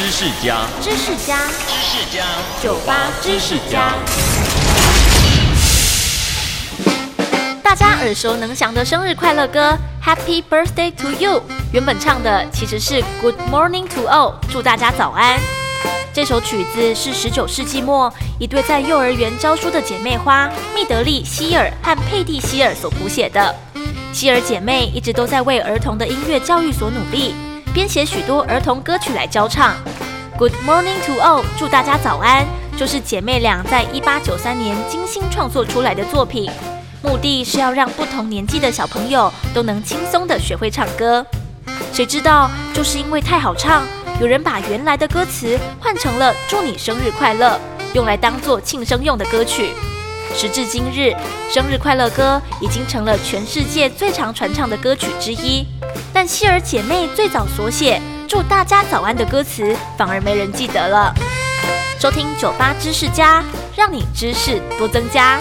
知识家，知识家，知识家，酒吧知识家。大家耳熟能详的生日快乐歌《Happy Birthday to You》，原本唱的其实是 Good Morning to All，祝大家早安。这首曲子是十九世纪末一对在幼儿园教书的姐妹花密德利·希尔和佩蒂·希尔所谱写的。希尔姐妹一直都在为儿童的音乐教育所努力，编写许多儿童歌曲来教唱。Good morning to all，祝大家早安，就是姐妹俩在一八九三年精心创作出来的作品，目的是要让不同年纪的小朋友都能轻松的学会唱歌。谁知道，就是因为太好唱，有人把原来的歌词换成了“祝你生日快乐”，用来当做庆生用的歌曲。时至今日，生日快乐歌已经成了全世界最常传唱的歌曲之一。但希尔姐妹最早所写“祝大家早安”的歌词，反而没人记得了。收听酒吧知识家，让你知识多增加。